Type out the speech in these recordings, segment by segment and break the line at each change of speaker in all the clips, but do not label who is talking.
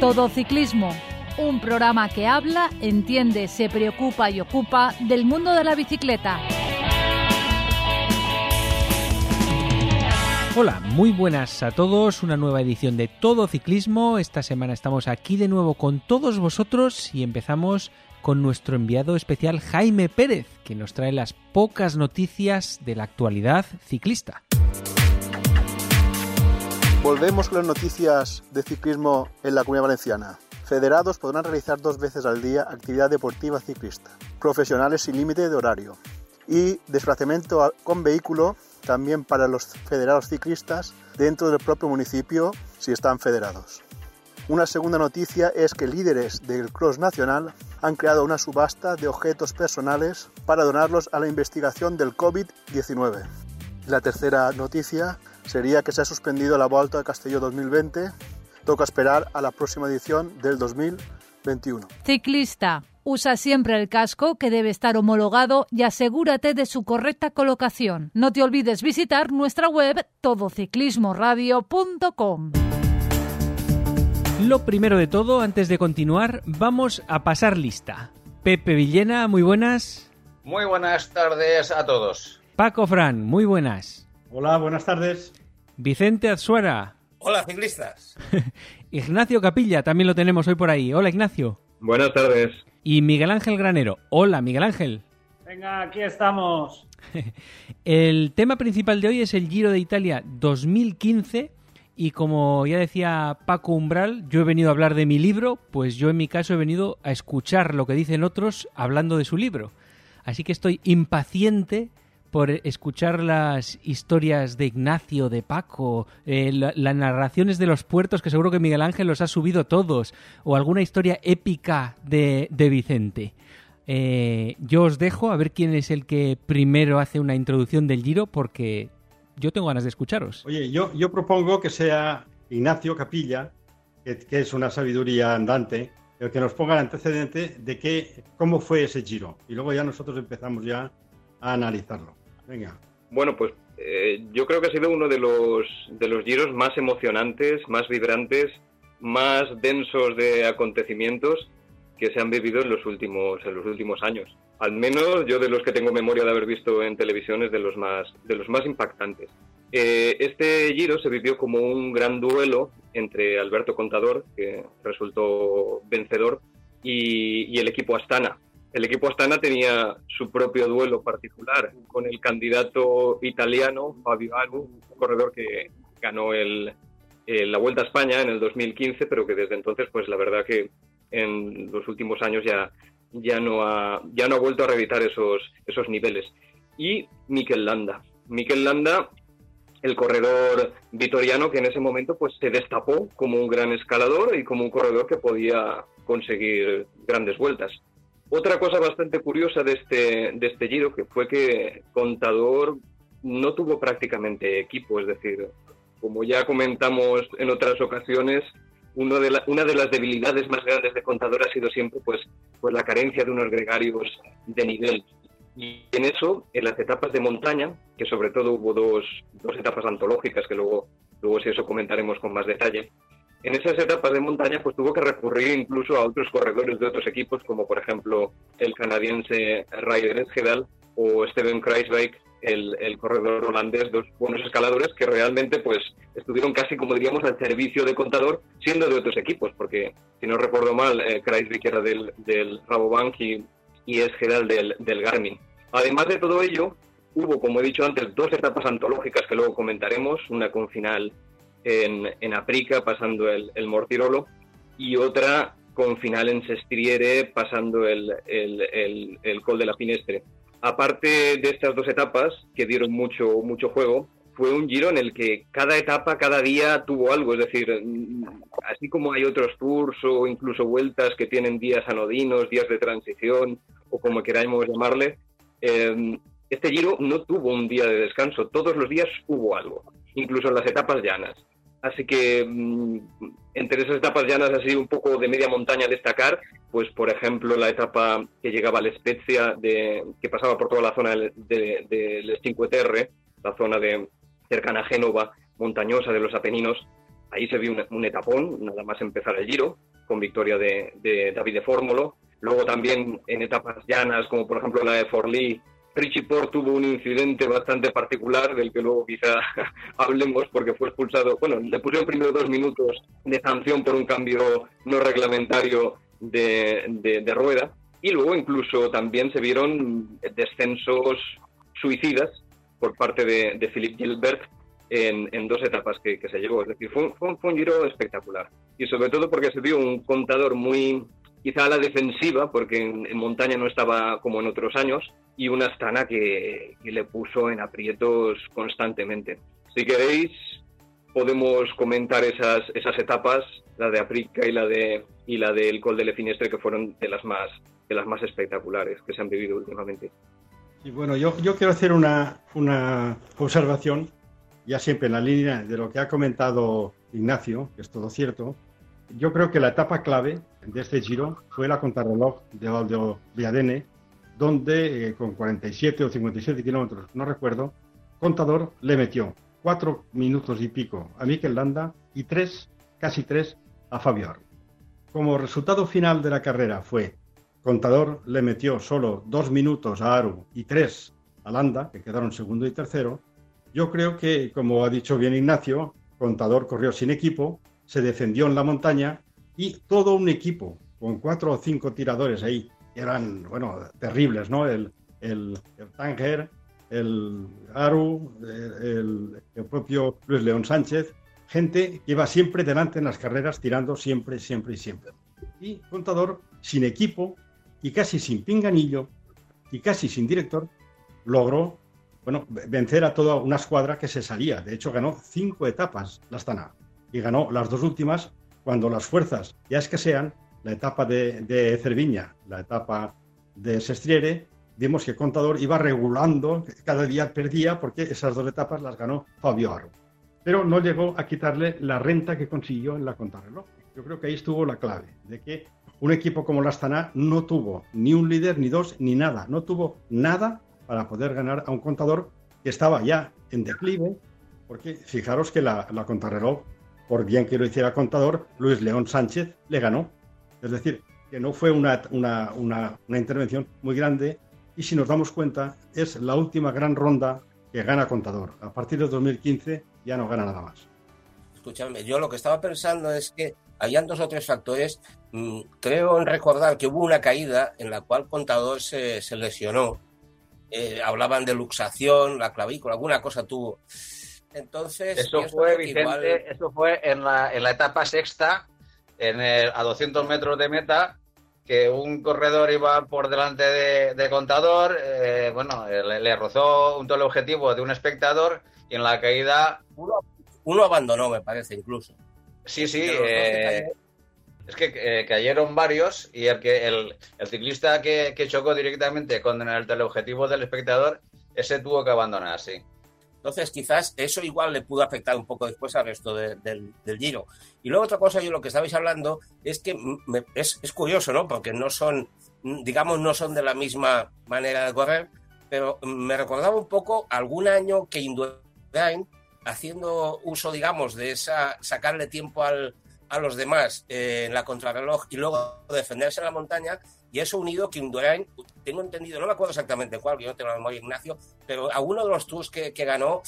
Todo Ciclismo, un programa que habla, entiende, se preocupa y ocupa del mundo de la bicicleta.
Hola, muy buenas a todos, una nueva edición de Todo Ciclismo. Esta semana estamos aquí de nuevo con todos vosotros y empezamos con nuestro enviado especial Jaime Pérez, que nos trae las pocas noticias de la actualidad ciclista.
Volvemos con las noticias de ciclismo en la Comunidad Valenciana. Federados podrán realizar dos veces al día actividad deportiva ciclista. Profesionales sin límite de horario. Y desplazamiento con vehículo también para los federados ciclistas dentro del propio municipio si están federados. Una segunda noticia es que líderes del Cross Nacional han creado una subasta de objetos personales para donarlos a la investigación del COVID-19. La tercera noticia sería que se ha suspendido la Vuelta de Castelló 2020. Toca esperar a la próxima edición del 2021.
Ciclista. Usa siempre el casco que debe estar homologado y asegúrate de su correcta colocación. No te olvides visitar nuestra web todociclismoradio.com.
Lo primero de todo, antes de continuar, vamos a pasar lista. Pepe Villena, muy buenas.
Muy buenas tardes a todos.
Paco Fran, muy buenas.
Hola, buenas tardes.
Vicente Azuara.
Hola, ciclistas.
Ignacio Capilla, también lo tenemos hoy por ahí. Hola, Ignacio.
Buenas tardes.
Y Miguel Ángel Granero. Hola, Miguel Ángel.
Venga, aquí estamos.
el tema principal de hoy es el Giro de Italia 2015 y como ya decía Paco Umbral, yo he venido a hablar de mi libro, pues yo en mi caso he venido a escuchar lo que dicen otros hablando de su libro. Así que estoy impaciente por escuchar las historias de Ignacio, de Paco, eh, las narraciones de los puertos que seguro que Miguel Ángel los ha subido todos, o alguna historia épica de, Vicente. Eh, yo os dejo a ver quién es el que primero hace una introducción del Giro, porque yo tengo ganas de escucharos.
Oye, yo, yo propongo que sea Ignacio Capilla, que, es una sabiduría andante, el que nos ponga el antecedente de qué, cómo fue ese giro. Y luego ya nosotros empezamos ya a analizarlo.
Bueno, pues eh, yo creo que ha sido uno de los, de los giros más emocionantes, más vibrantes, más densos de acontecimientos que se han vivido en los últimos, en los últimos años al menos yo de los que tengo memoria de haber visto en televisión es de los más, de los más impactantes. Eh, este Giro se vivió como un gran duelo entre Alberto Contador, que resultó vencedor, y, el equipo Astana. El equipo Astana tenía su propio duelo particular con el candidato italiano Fabio Aru, un corredor que ganó el, la Vuelta a España en el 2015, pero que desde entonces, pues la verdad que en los últimos años ya ya no ha, ya no ha vuelto a reeditar esos, esos niveles. Y Mikel Landa. Mikel Landa, el corredor vitoriano que en ese momento pues, se destapó como un gran escalador y como un corredor que podía conseguir grandes vueltas. Otra cosa bastante curiosa de este, de este que fue que Contador no tuvo prácticamente equipo, es decir, como ya comentamos en otras ocasiones, una de las debilidades más grandes de Contador ha sido siempre pues, pues la carencia de unos gregarios de nivel. Y en eso, en las etapas de montaña, que sobre todo hubo dos, dos etapas antológicas que luego, luego si eso comentaremos con más detalle, en esas etapas de montaña pues tuvo que recurrir incluso a otros corredores de otros equipos, como por ejemplo el canadiense Ryder Esgedal o Steven Kruijswijk, el, corredor holandés, dos buenos escaladores que realmente pues estuvieron casi, como diríamos, al servicio de contador, siendo de otros equipos, porque si no recuerdo mal, eh, era del, del Rabobank y, y del, del Garmin. Además de todo ello, hubo, como he dicho antes, dos etapas antológicas que luego comentaremos, una con final en, en Aprica, pasando el, el Mortirolo, y otra con final en Sestriere, pasando el, el, el, Col de la Finestre aparte de estas dos etapas que dieron mucho, mucho juego, fue un giro en el que cada etapa, cada día tuvo algo. Es decir, mm, así como hay otros tours o incluso vueltas que tienen días anodinos, días de transición o como queramos llamarle, em, este giro no tuvo un día de descanso. Todos los días hubo algo, incluso en las etapas llanas. Así que mm, entre esas etapas llanas así un poco de media montaña destacar, pues por ejemplo la etapa que llegaba a la Spezia, de, que pasaba por toda la zona del de, 5 Terre, la zona de cercana a Génova, montañosa de los Apeninos, ahí se vio un, etapón, nada más empezar el giro. con victoria de, David de Fórmulo. Luego también en etapas llanas, como por ejemplo la de Forlì, Richie Port tuvo un incidente bastante particular del que luego quizá hablemos porque fue expulsado. Bueno, le pusieron primero dos minutos de sanción por un cambio no reglamentario de, de, rueda y luego incluso también se vieron descensos suicidas por parte de, de Philip Gilbert en, en, dos etapas que, que se llevó. Es decir, fue, fue, fue un giro espectacular. Y sobre todo porque se vio un contador muy, quizá a la defensiva, porque en, montaña no estaba como en otros años, y una Astana que, le puso en aprietos constantemente. Si queréis, podemos comentar esas, esas etapas, la de Aprica y la de y la del Col de Le Finestre, que fueron de las más de las más espectaculares que se han vivido últimamente.
Y bueno, yo, yo quiero hacer una, una observación, ya siempre en la línea de lo que ha comentado Ignacio, que es todo cierto, yo creo que la etapa clave de este giro fue la contrarreloj de Valdo Viadene, donde eh, con 47 o 57 kilómetros, no recuerdo, Contador le metió cuatro minutos y pico a Mikel Landa y tres, casi tres, a Fabio Aru. Como resultado final de la carrera fue Contador le metió solo dos minutos a Aru y tres a Landa, que quedaron segundo y tercero. Yo creo que, como ha dicho bien Ignacio, Contador corrió sin equipo, se defendió en la montaña y todo un equipo con cuatro o cinco tiradores ahí, eran, bueno, terribles, ¿no? El, el, el Tanger, el Aru, el, el, propio Luis León Sánchez, gente que iba siempre delante en las carreras, tirando siempre, siempre y siempre. Y Contador, sin equipo y casi sin pinganillo y casi sin director, logró bueno, vencer a toda una escuadra que se salía. De hecho, ganó cinco etapas la Astana y ganó las dos últimas cuando las fuerzas ya escasean, la etapa de, de Cerviña, la etapa de Sestriere, vimos que Contador iba regulando, cada día perdía porque esas dos etapas las ganó Fabio Aro. Pero no llegó a quitarle la renta que consiguió en la contrarreloj. Yo creo que ahí estuvo la clave, de que un equipo como la Astana no tuvo ni un líder, ni dos, ni nada. No tuvo nada para poder ganar a un contador que estaba ya en declive, porque fijaros que la, la contrarreloj por bien que lo hiciera contador, Luis León Sánchez le ganó. Es decir, que no fue una, una, una, intervención muy grande y si nos damos cuenta es la última gran ronda que gana contador. A partir de 2015 ya no gana nada más.
Escúchame, yo lo que estaba pensando es que habían dos o tres factores. Mm, creo en recordar que hubo una caída en la cual Contador se, se lesionó. Eh, hablaban de luxación, la clavícula, alguna cosa tuvo. Entonces,
eso fue, Vicente, eso fue en la, en la etapa sexta, en el, a 200 metros de meta, que un corredor iba por delante de, contador, eh, bueno, le, rozó un todo objetivo de un espectador y en la caída...
Uno, abandonó, me parece, incluso.
Sí, sí, eh, es que eh, cayeron varios y el, que, el, el ciclista que, que, chocó directamente con el teleobjetivo del espectador, ese tuvo que abandonar, sí.
Entonces, quizás eso igual le pudo afectar un poco después al resto del, giro. Y luego otra cosa, yo lo que estabais hablando, es que es, curioso, ¿no? Porque no son, digamos, no son de la misma manera de correr, pero me recordaba un poco algún año que Indurain, haciendo uso, digamos, de esa, sacarle tiempo al, a los demás eh, en la contrarreloj y luego defenderse en la montaña, y eso unido que Indurain, tengo entendido, no me acuerdo exactamente cuál, yo no tengo la memoria, Ignacio, pero alguno de los tours que, que ganó,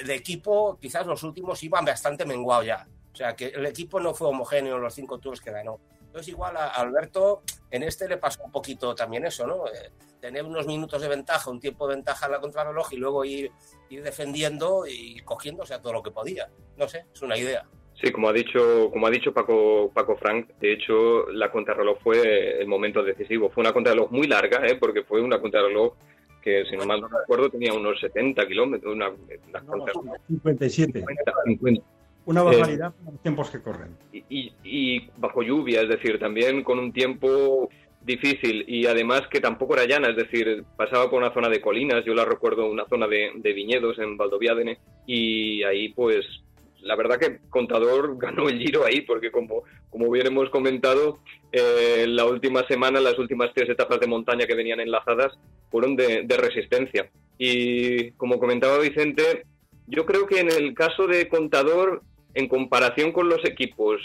el equipo, quizás los últimos, iban bastante menguado ya. O sea, que el equipo no fue homogéneo en los cinco tours que ganó. Entonces, igual a Alberto, en este le pasó un poquito también eso, ¿no? Eh, tener unos minutos de ventaja, un tiempo de ventaja en la contrarreloj y luego ir, ir defendiendo y cogiéndose a todo lo que podía. No sé, es una idea.
Sí, como ha dicho, como ha dicho Paco, Paco Frank, de hecho la contrarreloj fue el momento decisivo. Fue una contrarreloj muy larga, ¿eh? porque fue una contrarreloj que, si no mal no recuerdo, tenía unos 70 kilómetros. Una,
57. Una barbaridad eh, los tiempos que corren.
Y, y, bajo lluvia, es decir, también con un tiempo difícil y además que tampoco era llana, es decir, pasaba por una zona de colinas, yo la recuerdo una zona de, de viñedos en Valdoviadene y ahí pues la verdad que Contador ganó el giro ahí, porque como, como hemos comentado, eh, la última semana, las últimas tres etapas de montaña que venían enlazadas fueron de, resistencia. Y como comentaba Vicente, yo creo que en el caso de Contador, en comparación con los equipos,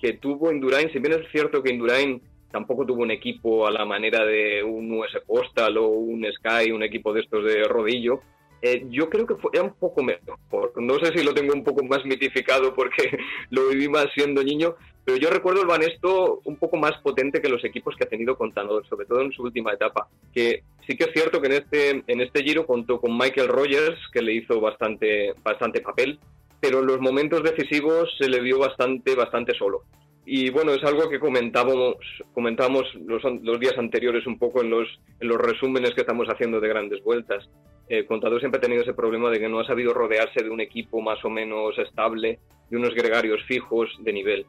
que tuvo Indurain, si bien es cierto que Indurain tampoco tuvo un equipo a la manera de un US Postal o un Sky, un equipo de estos de rodillo, eh, yo creo que fue un poco mejor. No sé si lo tengo un poco más mitificado porque lo viví más siendo niño, pero yo recuerdo el Banesto un poco más potente que los equipos que ha tenido Contador, sobre todo en su última etapa. Que sí que es cierto que en este, en este giro contó con Michael Rogers, que le hizo bastante, bastante papel, pero en los momentos decisivos se le vio bastante, bastante solo. Y bueno, es algo que comentábamos, comentábamos los, los días anteriores un poco en los, en los resúmenes que estamos haciendo de grandes vueltas. Eh, Contador siempre ha tenido ese problema de que no ha sabido rodearse de un equipo más o menos estable, de unos gregarios fijos de nivel.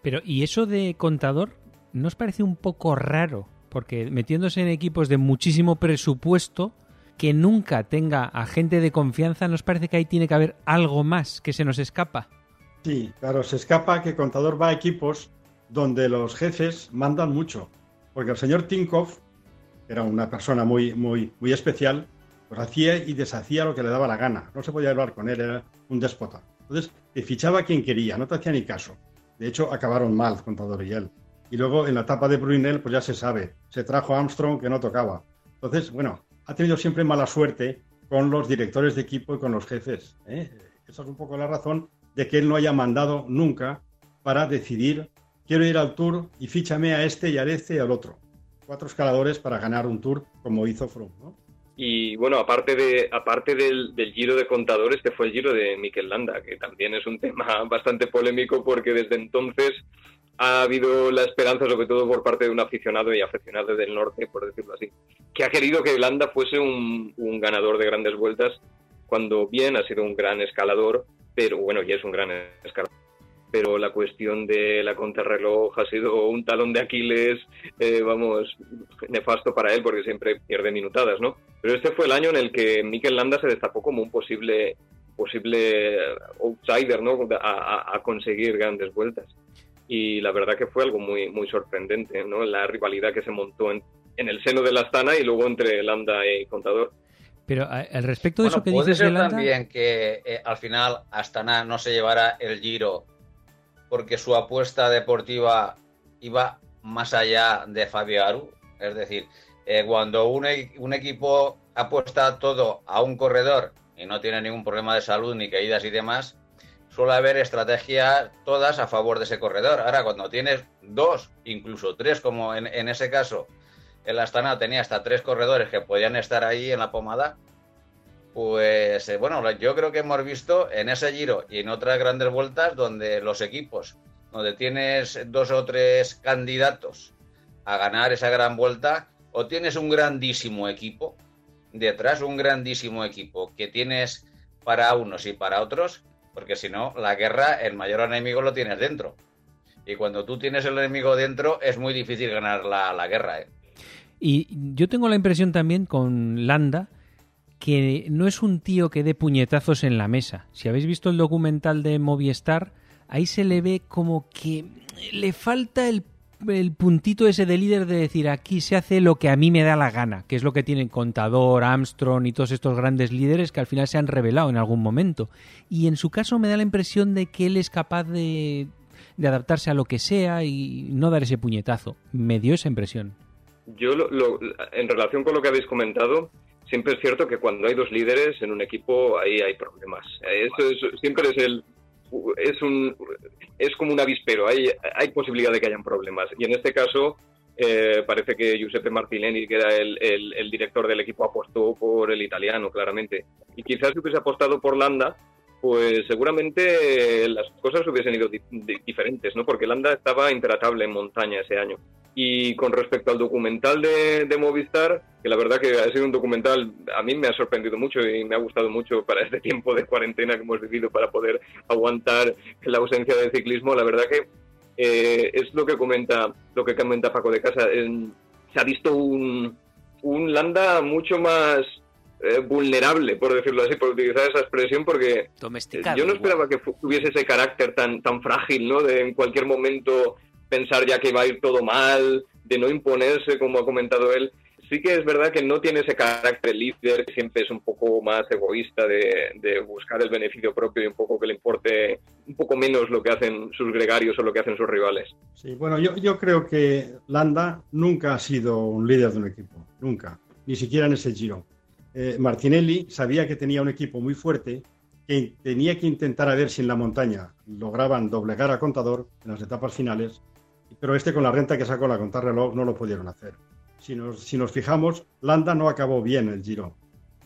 Pero, ¿y eso de Contador no os parece un poco raro? Porque metiéndose en equipos de muchísimo presupuesto, que nunca tenga a gente de confianza, ¿nos parece que ahí tiene que haber algo más que se nos escapa?
Sí, claro, se escapa que Contador va a equipos donde los jefes mandan mucho. Porque el señor Tinkoff, era una persona muy, muy, muy especial, pues hacía y deshacía lo que le daba la gana. No se podía hablar con él, era un déspota. Entonces, te fichaba a quien quería, no te hacía ni caso. De hecho, acabaron mal Contador y él. Y luego, en la etapa de Brunel, pues ya se sabe, se trajo a Armstrong que no tocaba. Entonces, bueno, ha tenido siempre mala suerte con los directores de equipo y con los jefes. ¿eh? Esa es un poco la razón de que él no haya mandado nunca para decidir, quiero ir al tour y fíchame a este y a este y al otro. Cuatro escaladores para ganar un tour como hizo Froome.
Y bueno, aparte, de, aparte del, giro de contadores, este fue el giro de Mikel Landa, que también es un tema bastante polémico porque desde entonces ha habido la esperanza, sobre todo por parte de un aficionado y aficionado del norte, por decirlo así, que ha querido que Landa fuese un ganador de grandes vueltas, cuando bien ha sido un gran escalador, pero bueno, y es un gran escalador. Pero la cuestión de la contrarreloj ha sido un talón de Aquiles, eh, vamos, nefasto para él porque siempre pierde minutadas, ¿no? Pero este fue el año en el que Mikel Landa se destacó como un posible, posible outsider, ¿no? A, a conseguir grandes vueltas. Y la verdad que fue algo muy, muy sorprendente, ¿no? La rivalidad que se montó en, en el seno de la Astana y luego entre Landa y Contador.
Pero al respecto de
bueno,
eso que
puede
dices
ser también que eh, al final Astana no se llevara el Giro porque su apuesta deportiva iba más allá de Fabio Aru. Es decir, eh, cuando un, e- un equipo apuesta todo a un corredor y no tiene ningún problema de salud ni caídas y demás, suele haber estrategias todas a favor de ese corredor. Ahora, cuando tienes dos, incluso tres, como en, en ese caso, el Astana tenía hasta tres corredores que podían estar ahí en la pomada, pues eh, bueno, yo creo que hemos visto en ese giro y en otras grandes vueltas donde los equipos, donde tienes dos o tres candidatos a ganar esa gran vuelta, o tienes un grandísimo equipo detrás, un grandísimo equipo que tienes para unos y para otros, porque si no, la guerra, el mayor enemigo lo tienes dentro. Y cuando tú tienes el enemigo dentro, es muy difícil ganar la, la guerra. ¿eh?
Y yo tengo la impresión también con Landa que no es un tío que dé puñetazos en la mesa. Si habéis visto el documental de Movistar, ahí se le ve como que le falta el, puntito ese de líder de decir aquí se hace lo que a mí me da la gana, que es lo que tienen Contador, Armstrong y todos estos grandes líderes que al final se han revelado en algún momento. Y en su caso me da la impresión de que él es capaz de adaptarse a lo que sea y no dar ese puñetazo. Me dio esa impresión.
Yo, lo, lo, en relación con lo que habéis comentado, siempre es cierto que cuando hay dos líderes en un equipo, ahí hay problemas. Eso es, siempre es el es un es como un avispero. Hay, hay posibilidad de que hayan problemas. Y en este caso, eh, parece que Giuseppe Martinelli, que era el, el, director del equipo, apostó por el italiano, claramente. Y quizás si hubiese apostado por Landa, pues seguramente las cosas hubiesen ido di diferentes, ¿no? Porque Landa estaba intratable en montaña ese año. Y con respecto al documental de, de, Movistar, que la verdad que ha sido un documental, a mí me ha sorprendido mucho y me ha gustado mucho para este tiempo de cuarentena que hemos vivido para poder aguantar la ausencia del ciclismo, la verdad que eh, es lo que comenta lo que comenta Paco de Casa. Eh, se ha visto un, un Landa mucho más eh, vulnerable, por decirlo así, por utilizar esa expresión, porque yo no esperaba que tuviese ese carácter tan, tan frágil, ¿no? De en cualquier momento pensar ya que va a ir todo mal, de no imponerse, como ha comentado él. sí que es verdad que no tiene ese carácter líder, siempre es un poco más egoísta de, buscar el beneficio propio y un poco que le importe un poco menos lo que hacen sus gregarios o lo que hacen sus rivales.
Sí, bueno, yo, yo creo que Landa nunca ha sido un líder de un equipo, nunca, ni siquiera en ese giro. Eh, Martinelli sabía que tenía un equipo muy fuerte que tenía que intentar a ver si en la montaña lograban doblegar a Contador en las etapas finales, pero este con la renta que sacó la contrarreloj no lo pudieron hacer si nos, fijamos, Landa no acabó bien el Giro.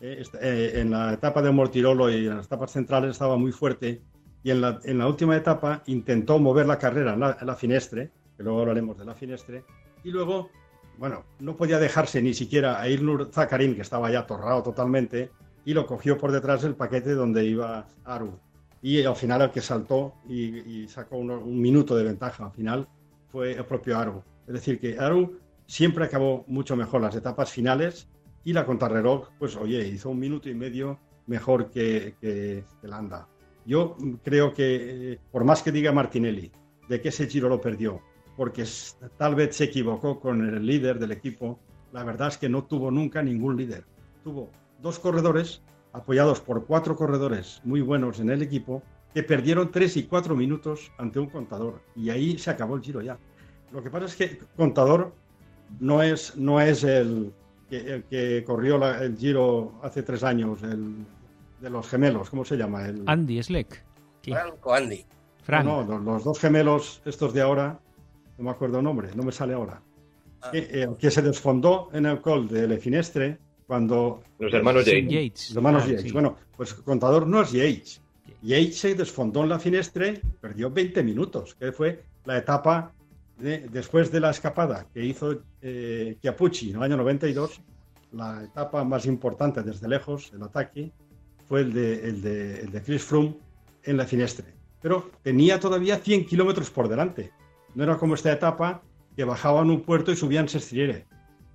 Eh, eh, en la etapa de Mortirolo y en las etapas centrales estaba muy fuerte y en la, última etapa intentó mover la carrera en la, Finestre, que luego hablaremos de la Finestre, y luego, bueno, no podía dejarse ni siquiera a Ilnur Zakarin, que estaba ya torrado totalmente, y lo cogió por detrás del paquete donde iba Aru. Y al final el que saltó y, sacó un minuto de ventaja al final fue el propio Aru. Es decir, que Aru siempre acabó mucho mejor las etapas finales y la contrarreloj, pues oye, hizo un minuto y medio mejor que, que, Landa. Yo creo que, eh, por más que diga Martinelli, de que ese giro lo perdió, porque tal vez se equivocó con el líder del equipo, la verdad es que no tuvo nunca ningún líder. Tuvo dos corredores apoyados por cuatro corredores muy buenos en el equipo que perdieron tres y cuatro minutos ante un contador y ahí se acabó el giro ya. Lo que pasa es que contador no es, no es el, que, que corrió el Giro hace tres años, el de los gemelos, ¿cómo se llama? El...
Andy Sleck.
Franco Andy.
No, los, dos gemelos, estos de ahora, no me acuerdo el nombre, no me sale ahora. Ah. Que, eh, se desfondó en el col de Le Finestre cuando...
Los hermanos Yates.
Los hermanos ah, Yates. Bueno, pues contador no es Yates. Yates se desfondó en la Finestre, perdió 20 minutos, que fue la etapa después de la escapada que hizo eh, en el año 92, la etapa más importante desde lejos, el ataque, fue el de Chris Froome en la Finestre. Pero tenía todavía 100 kilómetros por delante. No era como esta etapa que bajaban un puerto y subían Sestriere,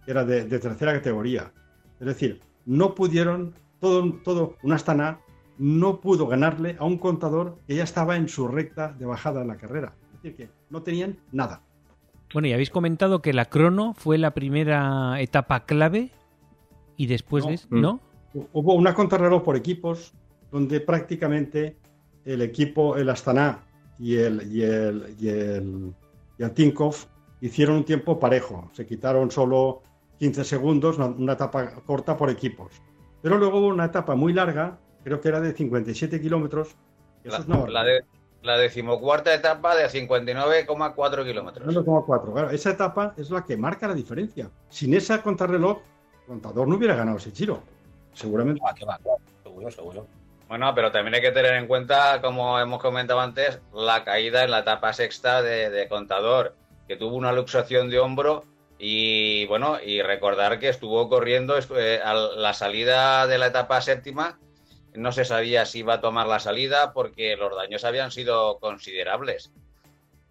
que era de, tercera categoría. Es decir, no pudieron, todo, todo un Astana no pudo ganarle a un contador que ya estaba en su recta de bajada en la carrera. Es decir, que no tenían nada.
Bueno, y habéis comentado que la crono fue la primera etapa clave y después de... ¿No?
Hubo una contrarreloj por equipos donde prácticamente el equipo, el Astana y el, y el, y el, Tinkov hicieron un tiempo parejo. Se quitaron solo 15 segundos, una, etapa corta por equipos. Pero luego hubo una etapa muy larga, creo que era de 57 kilómetros.
La, la, de, la decimocuarta etapa de 59,4 kilómetros.
59,4. Claro, esa etapa es la que marca la diferencia. Sin esa contrarreloj, el contador no hubiera ganado ese giro. Seguramente.
Ah, va. Seguro, seguro.
Bueno, pero también hay que tener en cuenta, como hemos comentado antes, la caída en la etapa sexta de, contador, que tuvo una luxación de hombro y bueno, y recordar que estuvo corriendo eh, a la salida de la etapa séptima no se sabía si iba a tomar la salida porque los daños habían sido considerables.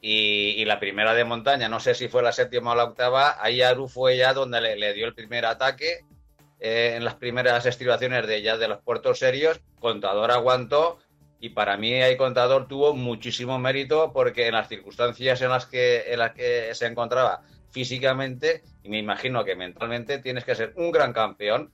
Y, la primera de montaña, no sé si fue la séptima o la octava, ahí Aru fue ya donde le, dio el primer ataque eh, en las primeras estribaciones de ya de los puertos serios. Contador aguantó y para mí ahí Contador tuvo muchísimo mérito porque en las circunstancias en las que, en las que se encontraba físicamente y me imagino que mentalmente tienes que ser un gran campeón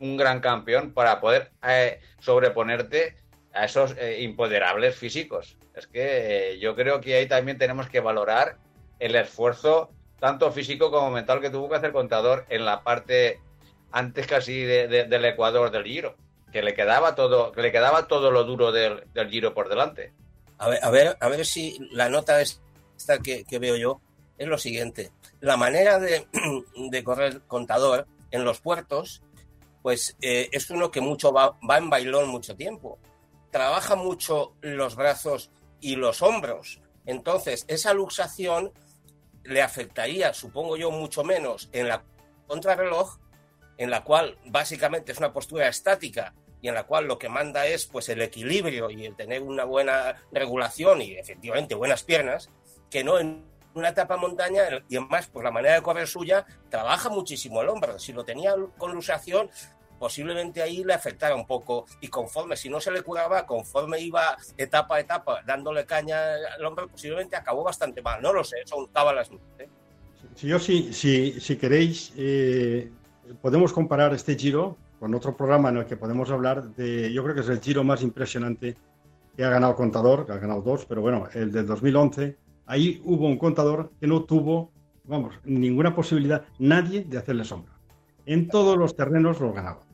un gran campeón para poder eh, sobreponerte a esos eh, impoderables físicos. Es que eh, yo creo que ahí también tenemos que valorar el esfuerzo tanto físico como mental que tuvo que hacer Contador en la parte antes casi del Ecuador del Giro, que le quedaba todo, que le quedaba todo lo duro del, Giro por delante.
A ver, a ver, a ver si la nota esta que, veo yo es lo siguiente. La manera de, de correr Contador en los puertos pues eh, es uno que mucho va, en bailón mucho tiempo. Trabaja mucho los brazos y los hombros. Entonces, esa luxación le afectaría, supongo yo, mucho menos en la contrarreloj, en la cual básicamente es una postura estática y en la cual lo que manda es pues el equilibrio y el tener una buena regulación y efectivamente buenas piernas, que no en una etapa montaña y además por la manera de correr suya trabaja muchísimo el hombro. Si lo tenía con lusación, posiblemente ahí le afectara un poco y conforme, si no se le curaba, conforme iba etapa a etapa dándole caña al hombro, posiblemente acabó bastante mal. No lo sé, son cábalas. ¿eh?
Si yo, si, si, si queréis, eh, podemos comparar este Giro con otro programa en el que podemos hablar de, yo creo que es el Giro más impresionante que ha ganado Contador, que ha ganado dos, pero bueno, el del 2011, ahí hubo un contador que no tuvo, vamos, ninguna posibilidad, nadie de hacerle sombra. En todos los terrenos lo ganaba.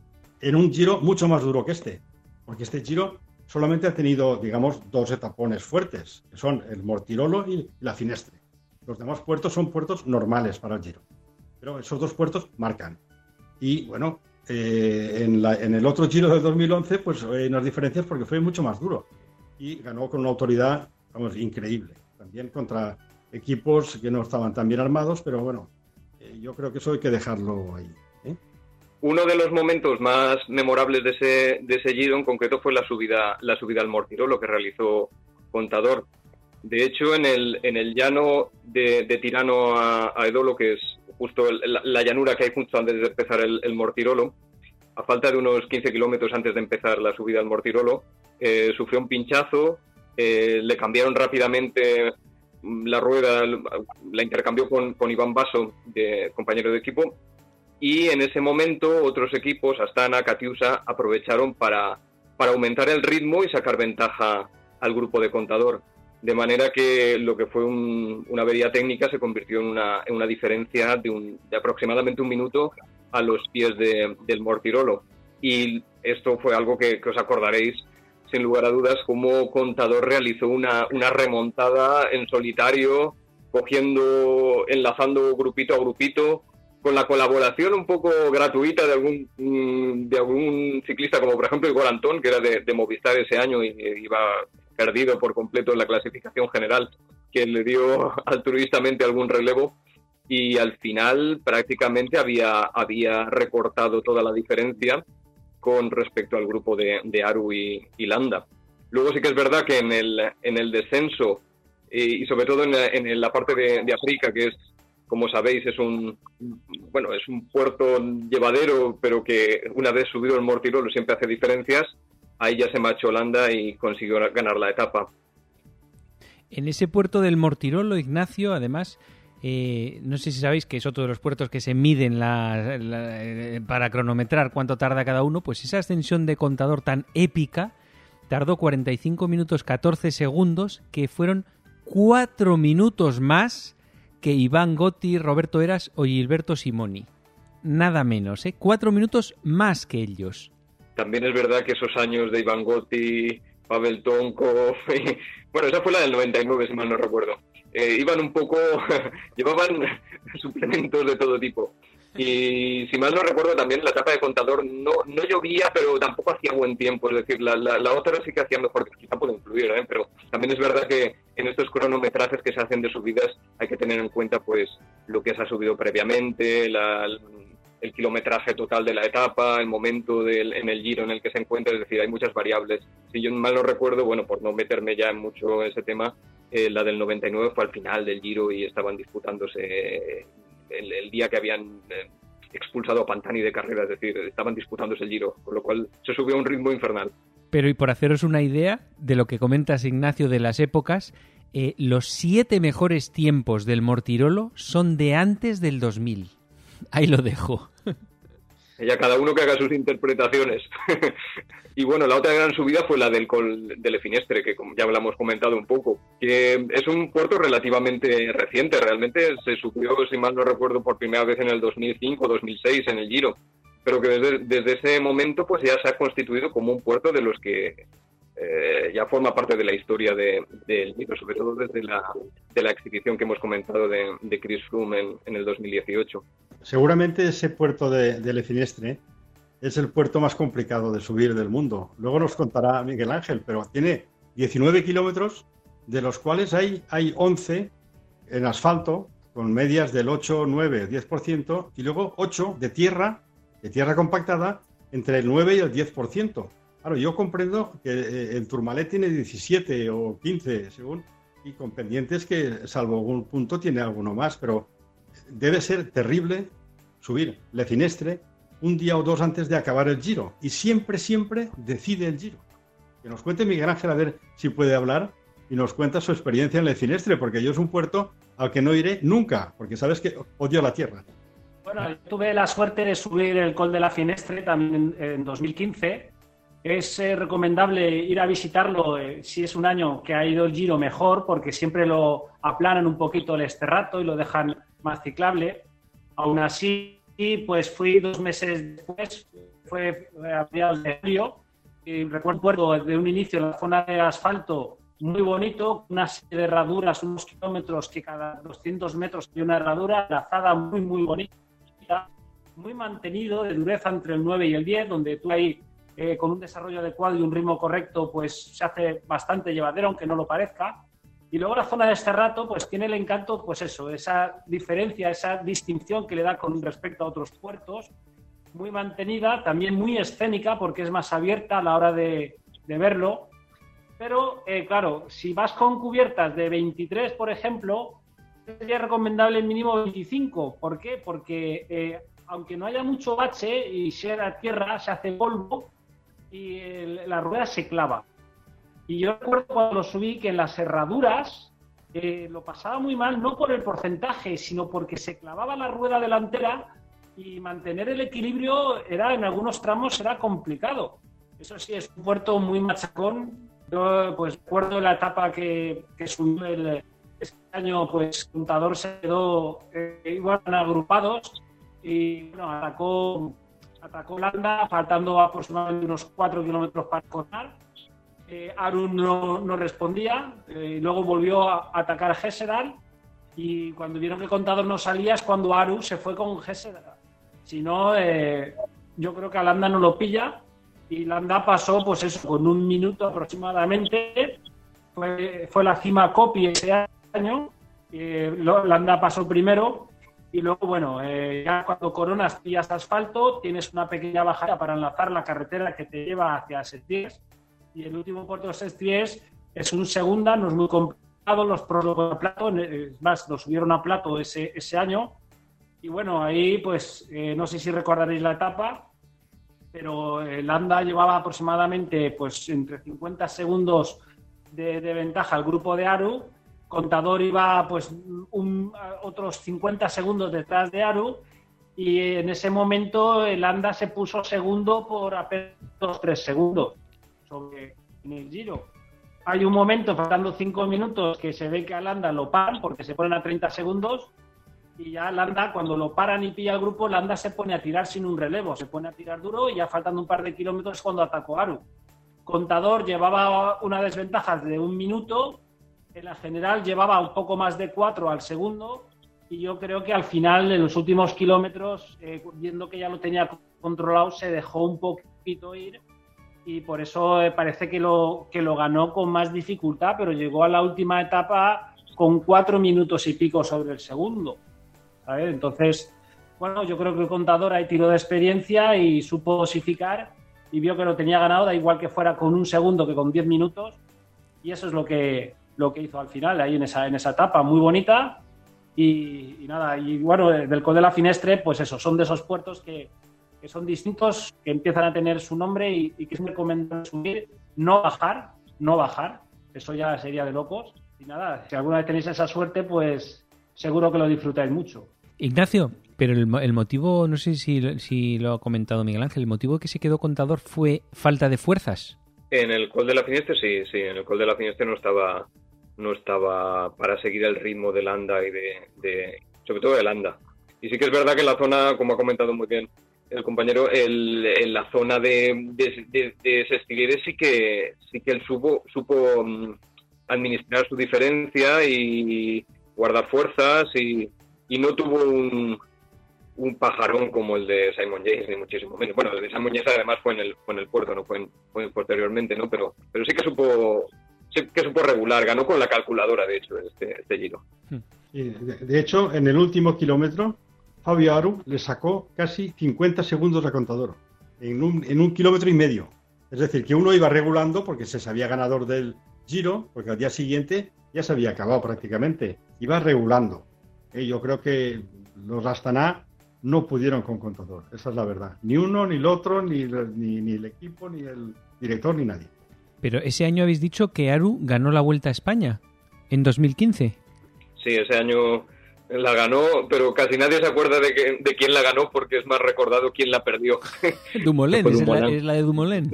En un Giro mucho más duro que este, porque este Giro solamente ha tenido, digamos, dos etapones fuertes, que son el Mortirolo y la Finestre. Los demás puertos son puertos normales para el Giro. Pero esos dos puertos marcan. Y bueno, eh, en, el otro Giro del 2011, pues hay unas diferencias porque fue mucho más duro. Y ganó con una autoridad, vamos, increíble. También contra equipos que no estaban tan bien armados, pero bueno, eh, yo creo que eso hay que dejarlo ahí.
Uno de los momentos más memorables de ese, de ese Giro en concreto fue la subida, la subida al Mortirolo que realizó Contador. De hecho, en el, en el llano de, Tirano a, Edolo, que es justo la, llanura que hay justo antes de empezar el, Mortirolo, a falta de unos 15 kilómetros antes de empezar la subida al Mortirolo, eh, sufrió un pinchazo, eh, le cambiaron rápidamente la rueda, la intercambió con, con Iván Basso, de, compañero de equipo, y en ese momento otros equipos, Astana, Katiusa, aprovecharon para, para aumentar el ritmo y sacar ventaja al grupo de contador de manera que lo que fue una avería técnica se convirtió en una, en una diferencia de, un, de, aproximadamente un minuto a los pies del Mortirolo. Y esto fue algo que, os acordaréis, sin lugar a dudas, como Contador realizó una, una remontada en solitario, cogiendo, enlazando grupito a grupito, con la colaboración un poco gratuita de algún, mm, de algún ciclista, como por ejemplo Igor Antón, que era de, de Movistar ese año y iba perdido por completo en la clasificación general, quien le dio altruistamente algún relevo y al final prácticamente había, había recortado toda la diferencia con respecto al grupo de, de Aru y, Landa. Luego sí que es verdad que en el, en el descenso y, sobre todo en la, parte de, de, África, que es, como sabéis, es un, bueno, es un puerto llevadero, pero que una vez subido el Mortirolo siempre hace diferencias, ahí ya se marchó Holanda y consiguió ganar la etapa.
En ese puerto del Mortirolo, Ignacio, además, eh, no sé si sabéis que es otro de los puertos que se miden eh, para cronometrar cuánto tarda cada uno, pues esa ascensión de contador tan épica tardó 45 minutos 14 segundos, que fueron 4 minutos más que Iván Gotti, Roberto Eras o Gilberto Simoni. Nada menos, ¿eh? 4 minutos más que ellos.
También es verdad que esos años de Iván Gotti, Pavel Tonkov, bueno, esa fue la del 99, si mal no recuerdo. Eh, iban un poco, llevaban suplementos de todo tipo. Y si mal no recuerdo, también la etapa de contador no, no llovía, pero tampoco hacía buen tiempo. Es decir, la, la, otra sí que hacía mejor, quizá puede influir, ¿eh? pero también es verdad que en estos cronometrajes que se hacen de subidas hay que tener en cuenta pues lo que se ha subido previamente, la, el kilometraje total de la etapa, el momento del, en el giro en el que se encuentra, es decir, hay muchas variables. Si yo mal no recuerdo, bueno, por no meterme ya en mucho ese tema, eh, la del 99 fue al final del giro y estaban disputándose el, día que habían eh, expulsado a Pantani de carrera, es decir, estaban disputándose el giro, con lo cual se subió a un ritmo infernal.
Pero y por haceros una idea de lo que comentas Ignacio de las épocas, eh, los siete mejores tiempos del Mortirolo son de antes del 2000. Ahí lo dejo.
Ya cada uno que haga sus interpretaciones. y bueno, la otra gran subida fue la del Col del Finestre, que ya hablamos comentado un poco, que es un puerto relativamente reciente. Realmente se subió, si mal no recuerdo, por primera vez en el 2005-2006 en el Giro. Pero que desde, desde ese momento pues ya se ha constituido como un puerto de los que eh, ya forma parte de la historia del de, libro, sobre todo desde la, de la exhibición que hemos comentado de, Chris Froome en, el 2018.
Seguramente ese puerto de, de Le Finestre es el puerto más complicado de subir del mundo. Luego nos contará Miguel Ángel, pero tiene 19 kilómetros, de los cuales hay, hay 11 en asfalto, con medias del 8, 9, 10%, y luego 8 de tierra, de tierra compactada, entre el 9 y el 10%. Claro, yo comprendo que eh, el Turmalet tiene 17 o 15, según, y con pendientes que, salvo algún punto, tiene alguno más, pero debe ser terrible subir Le Finestre un día o dos antes de acabar el giro. Y siempre, siempre decide el giro. Que nos cuente Miguel Ángel a ver si puede hablar y nos cuenta su experiencia en Le Finestre, porque yo es un puerto al que no iré nunca, porque sabes que odio la tierra.
Bueno, tuve la suerte de subir el Col de la Finestre también en, 2015. Es eh, recomendable ir a visitarlo eh, si es un año que ha ido el giro mejor, porque siempre lo aplanan un poquito el esterrato y lo dejan más ciclable. Aún así, pues fui dos meses después, fue a mediados de julio, y recuerdo de un inicio la zona de asfalto muy bonito, una serie de herraduras, unos kilómetros que cada 200 metros hay una herradura, lazada muy, muy bonita, muy mantenido, de dureza entre el 9 y el 10, donde tú ahí eh, con un desarrollo adecuado y un ritmo correcto, pues se hace bastante llevadero, aunque no lo parezca. Y luego la zona de este rato, pues tiene el encanto, pues eso, esa diferencia, esa distinción que le da con respecto a otros puertos, muy mantenida, también muy escénica, porque es más abierta a la hora de, verlo. Pero, eh, claro, si vas con cubiertas de 23, por ejemplo, sería recomendable el mínimo 25. ¿Por qué? Porque eh, aunque no haya mucho bache y sea la tierra, se hace polvo y la rueda se clava. Y yo recuerdo cuando lo subí que en las herraduras eh, lo pasaba muy mal, no por el porcentaje, sino porque se clavaba la rueda delantera y mantener el equilibrio era en algunos tramos era complicado. Eso sí, es un puerto muy machacón. Yo pues recuerdo la etapa que, que subió el, este año, pues Contador se quedó eh, igual agrupados y bueno, atacó, atacó Landa, faltando aproximadamente unos 4 kilómetros para cortar. Eh, Arun no, respondía, eh, luego volvió a atacar a Gesseral y cuando vieron que Contador no salía es cuando Aru se fue con Gesseral. Si no, eh, yo creo que a Landa no lo pilla y Landa pasó, pues eso, con un minuto aproximadamente. Fue, fue la cima Copy ese año. Eh, Landa pasó primero y luego, bueno, eh, ya cuando coronas pillas asfalto, tienes una pequeña bajada para enlazar la carretera que te lleva hacia Sestries. Y el último puerto de Sestries es un segunda, no es muy complicado, los prólogos a plato, es más, lo subieron a plato ese, ese año. Y bueno, ahí pues eh, no sé si recordaréis la etapa, pero Landa llevaba aproximadamente pues entre 50 segundos de, de ventaja al grupo de Aru. Contador iba pues otros 50 segundos detrás de Aru. Y en ese momento el Anda se puso segundo por apenas 3 segundos sobre en el giro. Hay un momento, faltando 5 minutos, que se ve que al Anda lo paran porque se ponen a 30 segundos y ya Landa, cuando lo paran y pilla el grupo, Landa se pone a tirar sin un relevo, se pone a tirar duro y ya faltando un par de kilómetros cuando atacó Aru. Contador llevaba una desventaja de un minuto en la general llevaba un poco más de cuatro al segundo y yo creo que al final, en los últimos kilómetros, eh, viendo que ya lo tenía controlado, se dejó un poquito ir y por eso eh, parece que lo, que lo ganó con más dificultad, pero llegó a la última etapa con cuatro minutos y pico sobre el segundo. Entonces, bueno, yo creo que el contador ahí tiró de experiencia y supo dosificar y vio que lo tenía ganado, da igual que fuera con un segundo que con diez minutos. Y eso es lo que, lo que hizo al final, ahí en esa, en esa etapa muy bonita. Y, nada, y bueno, del Code de la Finestre, pues eso, son de esos puertos que, que son distintos, que empiezan a tener su nombre y, que es muy recomendable subir, no bajar, no bajar, eso ya sería de locos. Y nada, si alguna vez tenéis esa suerte, pues seguro que lo disfrutáis mucho.
Ignacio, pero el, el motivo, no sé si, si, lo ha comentado Miguel Ángel, el motivo que se quedó contador fue falta de fuerzas.
En el Col de la Finestre sí, sí, en el Col de la Finestre no estaba no estaba para seguir el ritmo del anda y de, sobre todo del anda. Y sí que es verdad que en la zona, como ha comentado muy bien el compañero, el, en la zona de, de, de, sí que sí que él supo, supo mm, administrar su diferencia y guardar fuerzas y, y no tuvo un, un pajarón como el de Simon James, ni muchísimo menos. Bueno, el de Simon James además fue en el, fue en el puerto, no fue, fue posteriormente, ¿no? Pero, pero sí que supo que supo regular, ganó con la calculadora, de hecho, este, este giro.
De, hecho, en el último kilómetro, Fabio Aru le sacó casi 50 segundos a contador, en un, en un kilómetro y medio. Es decir, que uno iba regulando porque se sabía ganador del giro, porque al día siguiente ya se había acabado prácticamente. Iba regulando. Eh, yo creo que los Astana no pudieron con contador, esa es la verdad. Ni uno, ni el otro, ni, ni, ni el equipo, ni el director, ni nadie.
Pero ese año habéis dicho que Aru ganó la Vuelta a España, en 2015.
Sí, ese año La ganó, pero casi nadie se acuerda de, que, de quién la ganó porque es más recordado quién la perdió.
Dumoulin, es, La, es, la, de Dumoulin.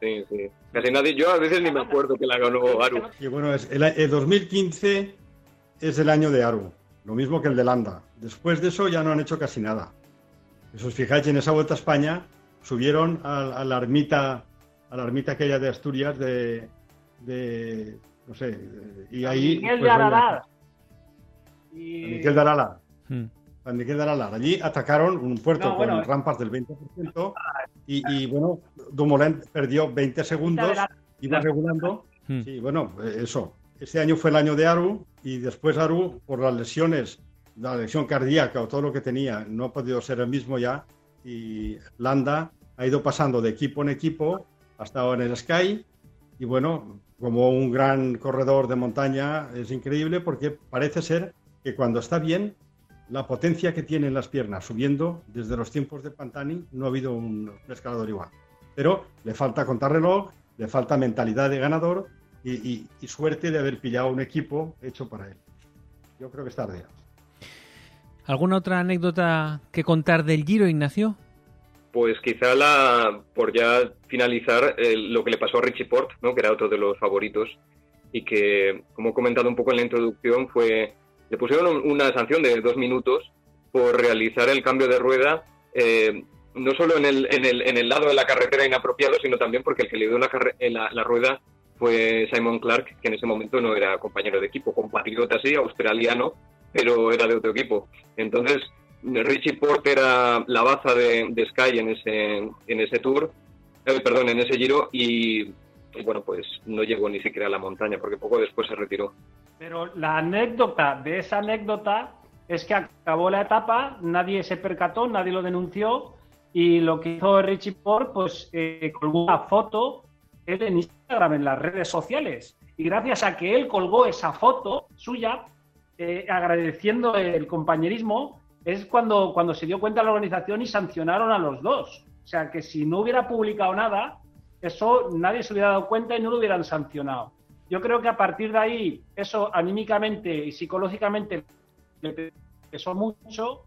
Sí, sí. Casi nadie, yo a veces ni me acuerdo que la ganó Aru.
Y bueno, es el, el 2015 es el año de Aru, lo mismo que el de Landa. Después de eso ya no han hecho casi nada. Si os fijáis, en esa vuelta a España subieron a, la ermita, a la ermita aquella de Asturias de, de no sé, y ahí...
Pues, de Aralar.
Y... Miguel de Aralar. Hmm. San Miguel de Aralar. Allí atacaron un puerto con rampas del 20% y, y bueno, Dumoulin perdió 20 segundos, iba regulando. Hmm. Sí, bueno, eso. Este año fue el año de Aru y después Aru, por las lesiones, la lesión cardíaca o todo lo que tenía, no ha podido ser el mismo ya. Y Landa ha ido pasando de equipo en equipo, ha estado en el Sky y bueno, como un gran corredor de montaña es increíble porque parece ser que cuando está bien, la potencia que tiene en las piernas subiendo desde los tiempos de Pantani, no ha habido un, escalador igual. Pero le falta contrarreloj, le falta mentalidad de ganador y, suerte de haber pillado un equipo hecho para él. Yo creo que es tarde.
¿Alguna otra anécdota que contar del Giro, Ignacio?
Pues quizá la, por ya finalizar, lo que le pasó a Richie Port, ¿no? que era otro de los favoritos, y que, como he comentado un poco en la introducción, fue le pusieron una sanción de dos minutos por realizar el cambio de rueda, eh, no solo en el, en, el, en el, lado de la carretera inapropiado, sino también porque el que le dio la, la, rueda fue Simon Clark, que en ese momento no era compañero de equipo, compatriota sí, australiano, pero era de otro equipo. Entonces, Richie Porter era la baza de, Sky en ese, en ese tour, eh, perdón, en ese giro y, bueno, pues no llegó ni siquiera a la montaña porque poco después se retiró.
Pero la anécdota de esa anécdota es que acabó la etapa, nadie se percató, nadie lo denunció y lo que hizo Richie Port, pues eh, colgó una foto él en Instagram, en las redes sociales. Y gracias a que él colgó esa foto suya, eh, agradeciendo el compañerismo, es cuando, cuando se dio cuenta la organización y sancionaron a los dos. O sea que si no hubiera publicado nada, eso nadie se hubiera dado cuenta y no lo hubieran sancionado. Yo creo que a partir de ahí, eso anímicamente y psicológicamente le pesó mucho.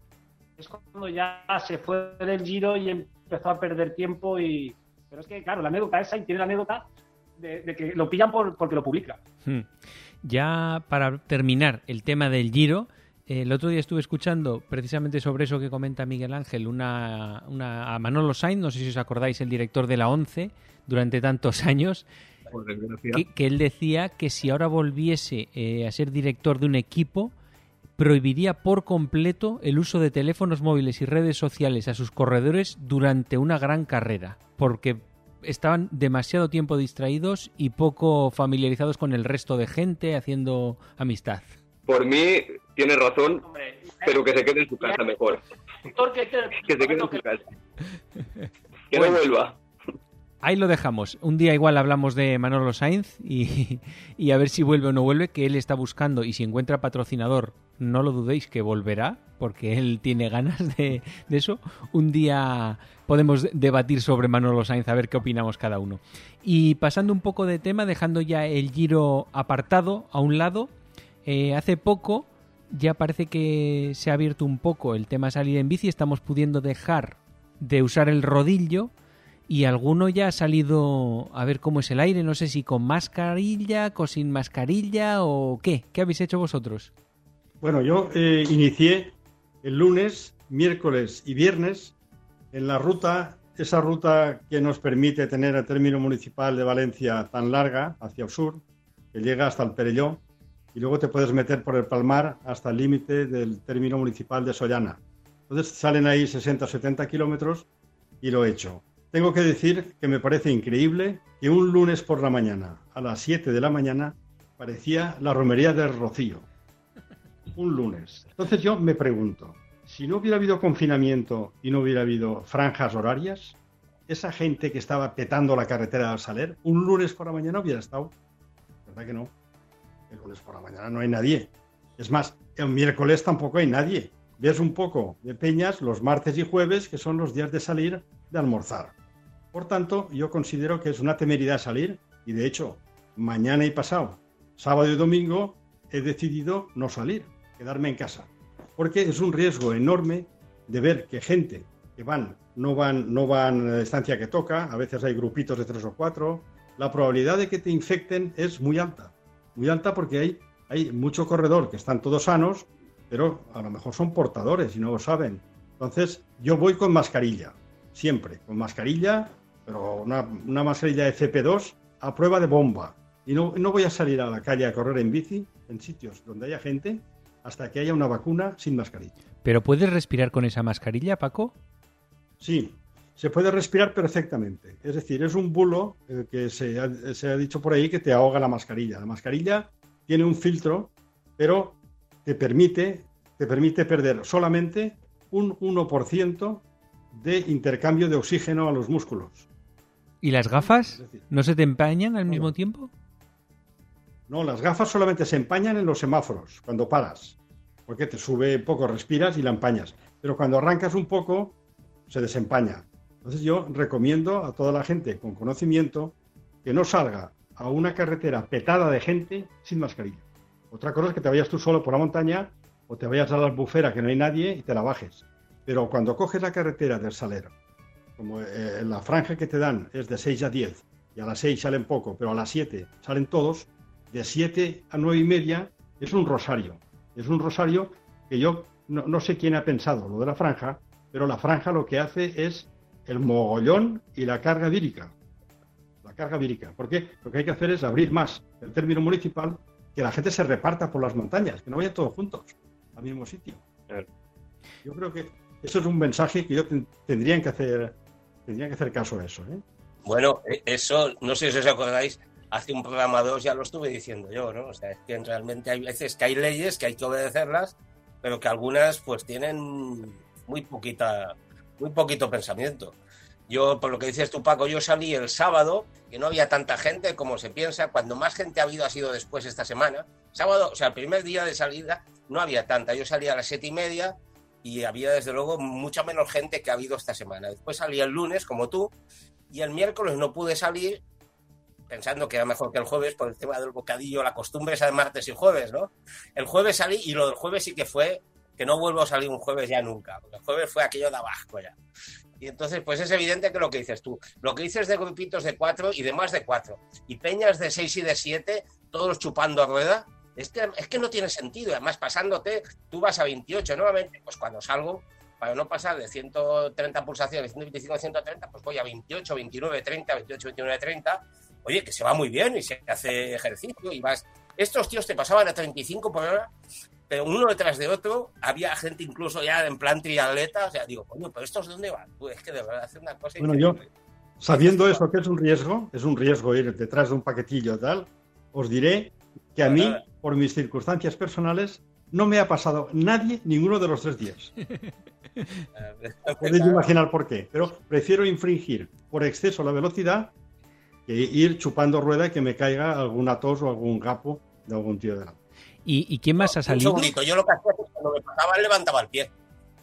Es cuando ya se fue del giro y empezó a perder tiempo. y Pero es que, claro, la anécdota esa y tiene la anécdota de, que lo pillan por, porque lo publica. Hmm.
Ya para terminar el tema del giro, el otro día estuve escuchando precisamente sobre eso que comenta Miguel Ángel, una, a Manolo Sainz, no sé si os acordáis, el director de la ONCE durante tantos años, que, él decía que si ahora volviese eh, a ser director de un equipo, prohibiría por completo el uso de teléfonos móviles y redes sociales a sus corredores durante una gran carrera, porque estaban demasiado tiempo distraídos y poco familiarizados con el resto de gente haciendo amistad
por mí tiene razón, pero que se quede en su casa mejor. Que, se quede en su casa. Que no vuelva.
Ahí lo dejamos. Un día igual hablamos de Manolo Sainz y, a ver si vuelve o no vuelve, que él está buscando y si encuentra patrocinador, no lo dudéis que volverá, porque él tiene ganas de, de eso. Un día podemos debatir sobre Manolo Sainz, a ver qué opinamos cada uno. Y pasando un poco de tema, dejando ya el giro apartado a un lado, eh, hace poco ya parece que se ha abierto un poco el tema salir en bici, estamos pudiendo dejar de usar el rodillo y alguno ya ha salido a ver cómo es el aire, no sé si con mascarilla, con sin mascarilla o qué. ¿Qué habéis hecho vosotros?
Bueno, yo eh, inicié el lunes, miércoles y viernes en la ruta, esa ruta que nos permite tener el término municipal de Valencia tan larga hacia el sur, que llega hasta el Perelló, y luego te puedes meter por el Palmar hasta el límite del término municipal de Sollana. Entonces salen ahí 60 o 70 kilómetros y lo he hecho. Tengo que decir que me parece increíble que un lunes por la mañana, a las 7 de la mañana, parecía la romería del Rocío. Un lunes. Entonces yo me pregunto, si no hubiera habido confinamiento y no hubiera habido franjas horarias, esa gente que estaba petando la carretera al Saler, un lunes por la mañana hubiera estado. ¿Verdad que no? El lunes por la mañana no hay nadie. Es más, el miércoles tampoco hay nadie. Ves un poco de peñas los martes y jueves, que son los días de salir de almorzar. Por tanto, yo considero que es una temeridad salir y de hecho, mañana y pasado, sábado y domingo, he decidido no salir. quedarme en casa. Porque es un riesgo enorme de ver que gente que van, no van, no van a la distancia que toca, a veces hay grupitos de tres o cuatro, la probabilidad de que te infecten es muy alta. Muy alta porque hay, hay mucho corredor que están todos sanos, pero a lo mejor son portadores y no lo saben. Entonces, yo voy con mascarilla, siempre, con mascarilla, pero una, una mascarilla de CP2 a prueba de bomba. Y no, no voy a salir a la calle a correr en bici en sitios donde haya gente hasta que haya una vacuna sin mascarilla.
¿Pero puedes respirar con esa mascarilla, Paco?
Sí, se puede respirar perfectamente. Es decir, es un bulo eh, que se ha, se ha, dicho por ahí que te ahoga la mascarilla. La mascarilla tiene un filtro, pero te permite, te permite perder solamente un 1% de intercambio de oxígeno a los músculos.
¿Y las gafas? Decir, ¿No se te empañan al no, mismo tiempo?
No, las gafas solamente se empañan en los semáforos, cuando paras. Porque te sube poco, respiras y la empañas. Pero cuando arrancas un poco, se desempaña. Entonces yo recomiendo a toda la gente con conocimiento que no salga a una carretera petada de gente sin mascarilla. Otra cosa es que te vayas tú solo por la montaña o te vayas a la albufera que no hay nadie y te la bajes. Pero cuando coges la carretera del Salero, como eh, la franja que te dan es de 6 a 10 y a las 6 salen poco, pero a las 7 salen todos, de 7 a 9 y media es un rosario. Es un rosario que yo no, no sé quién ha pensado lo de la franja, pero la franja lo que hace es el mogollón y la carga vírica. La carga vírica. ¿Por qué? Lo que hay que hacer es abrir más el término municipal, que la gente se reparta por las montañas, que no vayan todos juntos al mismo sitio. Yo creo que eso es un mensaje que yo tendrían que hacer, tendrían que hacer caso a eso. ¿eh?
Bueno, eso, no sé si os acordáis, hace un programa 2 ya lo estuve diciendo yo, ¿no? O sea, es que realmente hay veces que hay leyes que hay que obedecerlas, pero que algunas pues tienen muy poquita, muy poquito pensamiento. Yo, por lo que dices tú, Paco, yo salí el sábado, que no había tanta gente como se piensa. Cuando más gente ha habido ha sido después esta semana. Sábado, o sea, el primer día de salida no había tanta. Yo salí a las siete y media y había, desde luego, mucha menos gente que ha habido esta semana. Después salí el lunes, como tú, y el miércoles no pude salir pensando que era mejor que el jueves por el tema del bocadillo, la costumbre esa de martes y jueves, ¿no? El jueves salí y lo del jueves sí que fue que no vuelvo a salir un jueves ya nunca, porque el jueves fue aquello de abajo ya. Y entonces, pues es evidente que lo que dices tú, lo que dices de grupitos de cuatro y de más de cuatro, y peñas de seis y de siete, todos chupando a rueda, es que, es que no tiene sentido. Además, pasándote, tú vas a 28 nuevamente, pues cuando salgo, para no pasar de 130 pulsaciones, 125 a 130, pues voy a 28, 29, 30, 28, 29, 30. Oye, que se va muy bien y se hace ejercicio y vas. Estos tíos te pasaban a 35 por hora pero uno detrás de otro, había gente incluso ya en plan triatleta, o sea, digo, coño, pero estos de dónde van? Pues es que de verdad hace una cosa
Bueno, yo, sabiendo eso que es un riesgo, es un riesgo ir detrás de un paquetillo tal, os diré que a mí, por mis circunstancias personales, no me ha pasado nadie ninguno de los tres días. Podéis imaginar por qué, pero prefiero infringir por exceso la velocidad que ir chupando rueda y que me caiga alguna tos o algún gapo de algún tío delante.
¿Y, ¿Y, quién más ha salido?
Un segundito. Yo lo que hacía es que cuando me pasaba levantaba el pie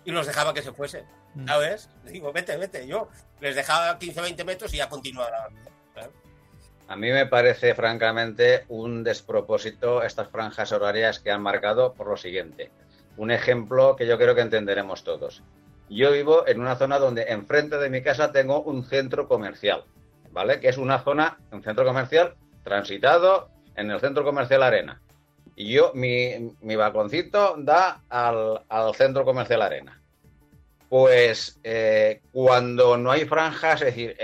y los dejaba que se fuesen. ¿Sabes? Digo, vete, vete. Yo les dejaba 15 20 metros y ya continuaba. ¿sabes?
A mí me parece, francamente, un despropósito estas franjas horarias que han marcado por lo siguiente. Un ejemplo que yo creo que entenderemos todos. Yo vivo en una zona donde enfrente de mi casa tengo un centro comercial, ¿vale? Que es una zona, un centro comercial transitado en el centro comercial Arena. Y yo, mi, balconcito da al, centro comercial Arena. Pues eh, cuando no hay franjas, es decir,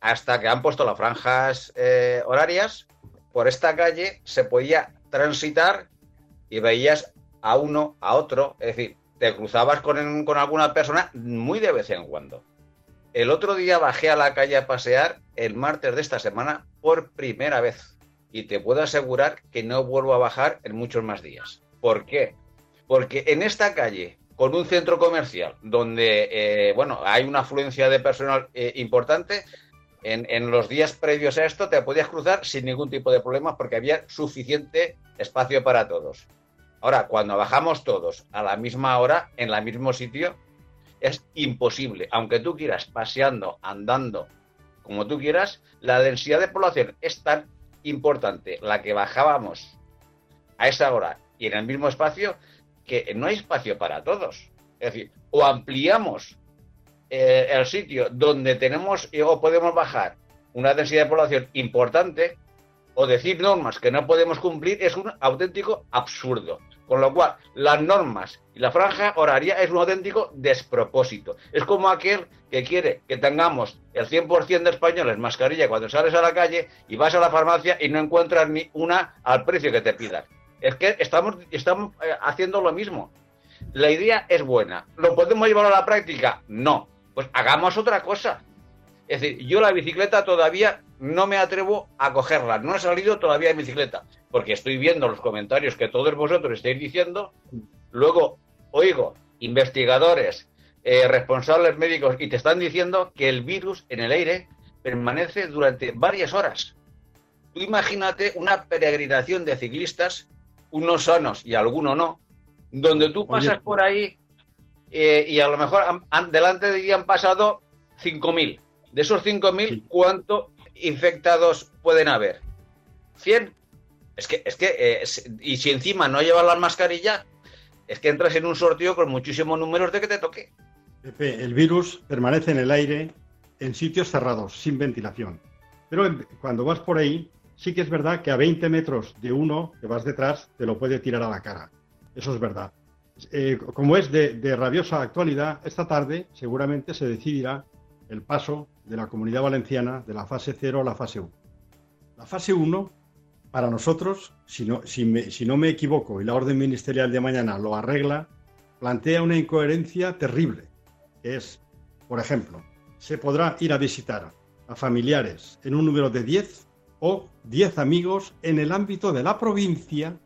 hasta que han puesto las franjas eh, horarias, por esta calle se podía transitar y veías a uno, a otro, es decir, te cruzabas con, con alguna persona muy de vez en cuando. El otro día bajé a la calle a pasear el martes de esta semana por primera vez y te puedo asegurar que no vuelvo a bajar en muchos más días. ¿Por qué? Porque en esta calle, con un centro comercial donde, eh, bueno, hay una afluencia de personal eh, importante, en, en, los días previos a esto te podías cruzar sin ningún tipo de problemas porque había suficiente espacio para todos. Ahora, cuando bajamos todos a la misma hora, en el mismo sitio, es imposible. Aunque tú quieras paseando, andando, como tú quieras, la densidad de población es tan importante la que bajábamos a esa hora y en el mismo espacio que no hay espacio para todos. Es decir, o ampliamos eh, el sitio donde tenemos o podemos bajar una densidad de población importante, o decir normas que no podemos cumplir es un auténtico absurdo. Con lo cual, las normas y la franja horaria es un auténtico despropósito. Es como aquel que quiere que tengamos el 100% de españoles mascarilla cuando sales a la calle y vas a la farmacia y no encuentras ni una al precio que te pidan. Es que estamos, estamos eh, haciendo lo mismo. La idea es buena. ¿Lo podemos llevar a la práctica? No. Pues hagamos otra cosa. Es decir, yo la bicicleta todavía no me atrevo a cogerla. No he salido todavía en bicicleta, porque estoy viendo los comentarios que todos vosotros estáis diciendo. Luego oigo investigadores, eh, responsables médicos, y te están diciendo que el virus en el aire permanece durante varias horas. Tú imagínate una peregrinación de ciclistas, unos sanos y algunos no, donde tú pasas por ahí eh, y a lo mejor delante de ti han pasado 5.000. De esos 5.000, ¿cuánto infectados pueden haber? ¿100? Es que, es que, eh, y si encima no llevas la mascarilla, es que entras en un sorteo con muchísimos números de que te toque.
Pepe, el virus permanece en el aire en sitios cerrados, sin ventilación. Pero cuando vas por ahí, sí que es verdad que a 20 metros de uno que vas detrás te lo puede tirar a la cara. Eso es verdad. Eh, como es de, rabiosa actualidad, esta tarde seguramente se decidirá el paso de la comunidad valenciana de la fase 0 a la fase 1. La fase 1, para nosotros, si no, me equivoco y la orden ministerial de mañana lo arregla, plantea una incoherencia terrible, es, por ejemplo, se podrá ir a visitar a familiares en un número de 10 o 10 amigos en el ámbito de la provincia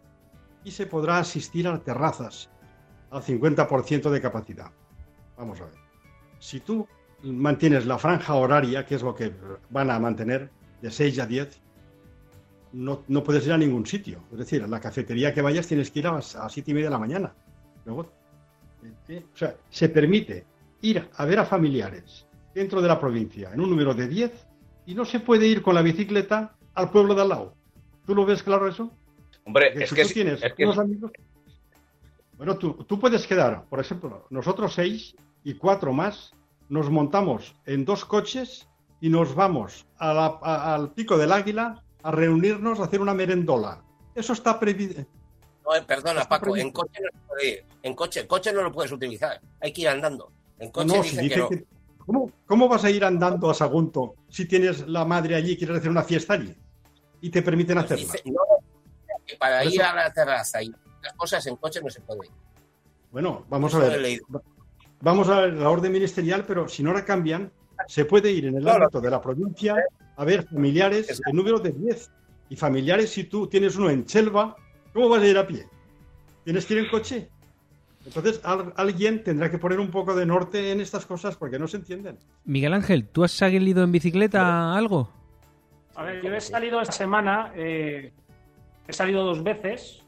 y se podrá asistir a terrazas al 50% de capacidad. Vamos a ver. Si tú mantienes la franja horaria, que es lo que van a mantener, de 6 a 10, no, no puedes ir a ningún sitio. Es decir, a la cafetería que vayas tienes que ir a las 7 y media de la mañana. Luego, eh, o sea, se permite ir a ver a familiares dentro de la provincia en un número de 10 y no se puede ir con la bicicleta al pueblo de al lado. ¿Tú lo ves claro eso?
Hombre, es, que,
tienes
es que...
unos amigos. Bueno, tú, tú puedes quedar, por ejemplo, nosotros seis y cuatro más nos montamos en dos coches y nos vamos al pico del águila a reunirnos a hacer una merendola. Eso está previsto.
No, eh, perdona, Paco, en coche no se puede ir. En coche, coche no lo puedes utilizar. Hay que ir andando. En coche no, dice que que...
¿Cómo, ¿Cómo, vas a ir andando a Sagunto si tienes la madre allí y quieres hacer una fiesta allí? Y te permiten pues hacerla.
Dice, no, para ir a la terraza y las cosas en coche no se puede ir.
Bueno, vamos Eso a ver vamos a la orden ministerial, pero si no la cambian, se puede ir en el ámbito de la provincia a ver familiares en número de 10. Y familiares, si tú tienes uno en Chelva, ¿cómo vas a ir a pie? ¿Tienes que ir en coche? Entonces alguien tendrá que poner un poco de norte en estas cosas porque no se entienden.
Miguel Ángel, ¿tú has salido en bicicleta algo?
A ver, yo he salido esta semana, eh, he salido dos veces,